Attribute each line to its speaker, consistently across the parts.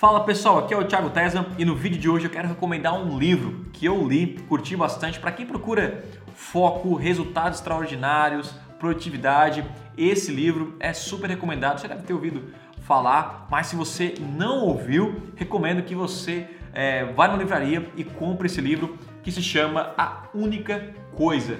Speaker 1: Fala pessoal, aqui é o Thiago Tesla e no vídeo de hoje eu quero recomendar um livro que eu li, curti bastante para quem procura foco, resultados extraordinários, produtividade. Esse livro é super recomendado, você deve ter ouvido falar, mas se você não ouviu, recomendo que você é, vá na livraria e compre esse livro que se chama A Única Coisa.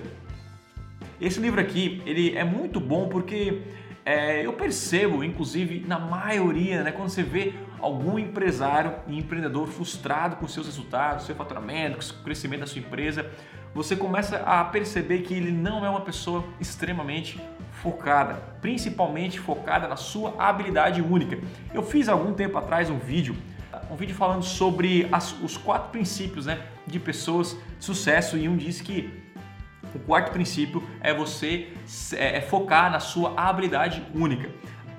Speaker 1: Esse livro aqui ele é muito bom porque é, eu percebo, inclusive, na maioria, né, quando você vê algum empresário e empreendedor frustrado com seus resultados, seu faturamento, com o crescimento da sua empresa, você começa a perceber que ele não é uma pessoa extremamente focada, principalmente focada na sua habilidade única. Eu fiz algum tempo atrás um vídeo, um vídeo falando sobre as, os quatro princípios né, de pessoas de sucesso e um disse que o quarto princípio é você é, é focar na sua habilidade única.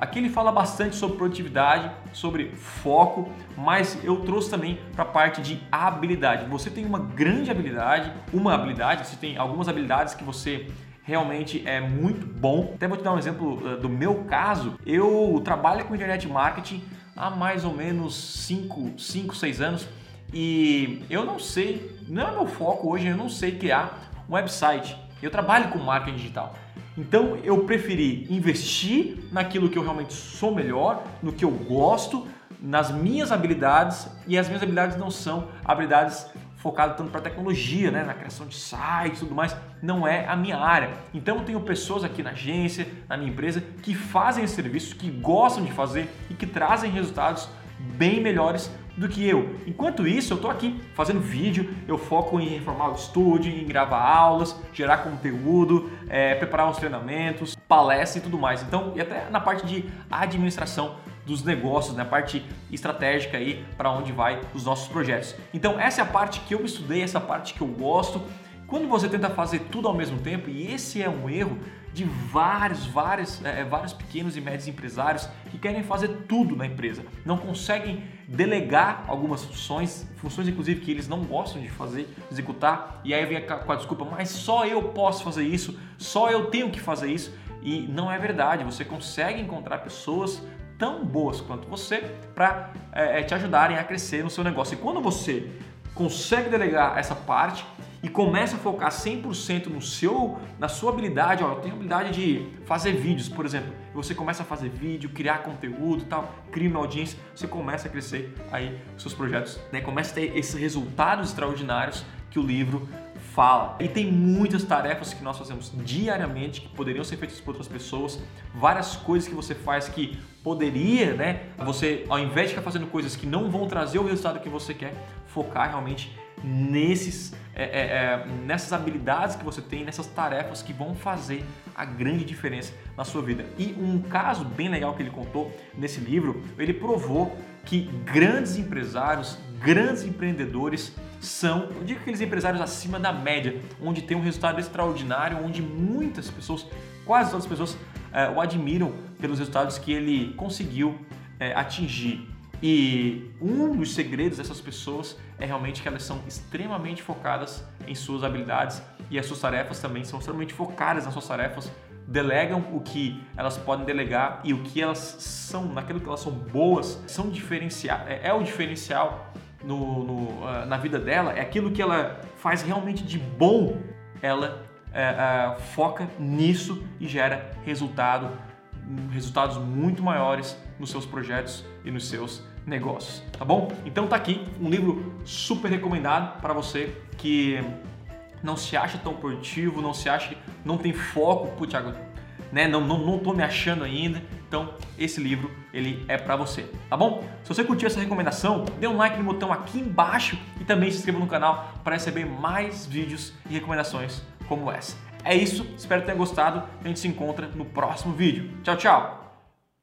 Speaker 1: Aqui ele fala bastante sobre produtividade, sobre foco, mas eu trouxe também para a parte de habilidade. Você tem uma grande habilidade, uma habilidade, você tem algumas habilidades que você realmente é muito bom. Até vou te dar um exemplo uh, do meu caso. Eu trabalho com internet marketing há mais ou menos 5, 5, 6 anos e eu não sei, não é meu foco hoje, eu não sei criar um website. Eu trabalho com marketing digital. Então eu preferi investir naquilo que eu realmente sou melhor, no que eu gosto, nas minhas habilidades e as minhas habilidades não são habilidades focadas tanto para tecnologia, né, na criação de sites tudo mais, não é a minha área. Então eu tenho pessoas aqui na agência, na minha empresa, que fazem esse serviço, que gostam de fazer e que trazem resultados bem melhores do que eu. Enquanto isso, eu estou aqui fazendo vídeo, eu foco em reformar o estúdio, em gravar aulas, gerar conteúdo, é, preparar os treinamentos, palestra e tudo mais. Então, e até na parte de administração dos negócios, na né? parte estratégica aí para onde vai os nossos projetos. Então, essa é a parte que eu estudei, essa parte que eu gosto. Quando você tenta fazer tudo ao mesmo tempo, e esse é um erro de vários, vários, é, é, vários pequenos e médios empresários que querem fazer tudo na empresa, não conseguem delegar algumas funções, funções inclusive que eles não gostam de fazer, executar, e aí vem com a desculpa, mas só eu posso fazer isso, só eu tenho que fazer isso, e não é verdade, você consegue encontrar pessoas tão boas quanto você para é, é, te ajudarem a crescer no seu negócio. E quando você consegue delegar essa parte e começa a focar 100% no seu, na sua habilidade, ó, eu tenho habilidade de fazer vídeos, por exemplo. Você começa a fazer vídeo, criar conteúdo, tal, cria uma audiência, você começa a crescer aí os seus projetos, né? Começa a ter esses resultados extraordinários que o livro fala. E tem muitas tarefas que nós fazemos diariamente que poderiam ser feitas por outras pessoas, várias coisas que você faz que poderia, né? Você, ao invés de ficar fazendo coisas que não vão trazer o resultado que você quer, focar realmente nesses, é, é, é, nessas habilidades que você tem, nessas tarefas que vão fazer a grande diferença na sua vida. E um caso bem legal que ele contou nesse livro, ele provou que grandes empresários, grandes empreendedores são, eu digo aqueles empresários acima da média, onde tem um resultado extraordinário, onde muitas pessoas, quase todas as pessoas, é, o admiram pelos resultados que ele conseguiu é, atingir. E um dos segredos dessas pessoas é realmente que elas são extremamente focadas em suas habilidades e as suas tarefas também são extremamente focadas nas suas tarefas, delegam o que elas podem delegar e o que elas são, naquilo que elas são boas, são diferencial, é, é o diferencial no, no, uh, na vida dela, é aquilo que ela faz realmente de bom, ela uh, uh, foca nisso e gera resultado, resultados muito maiores nos seus projetos e nos seus negócios, tá bom? Então tá aqui um livro super recomendado para você que não se acha tão produtivo, não se acha, não tem foco, Thiago, né? Não, não, não tô me achando ainda. Então, esse livro, ele é para você, tá bom? Se você curtiu essa recomendação, dê um like no botão aqui embaixo e também se inscreva no canal para receber mais vídeos e recomendações como essa. É isso, espero que tenha gostado. A gente se encontra no próximo vídeo. Tchau, tchau!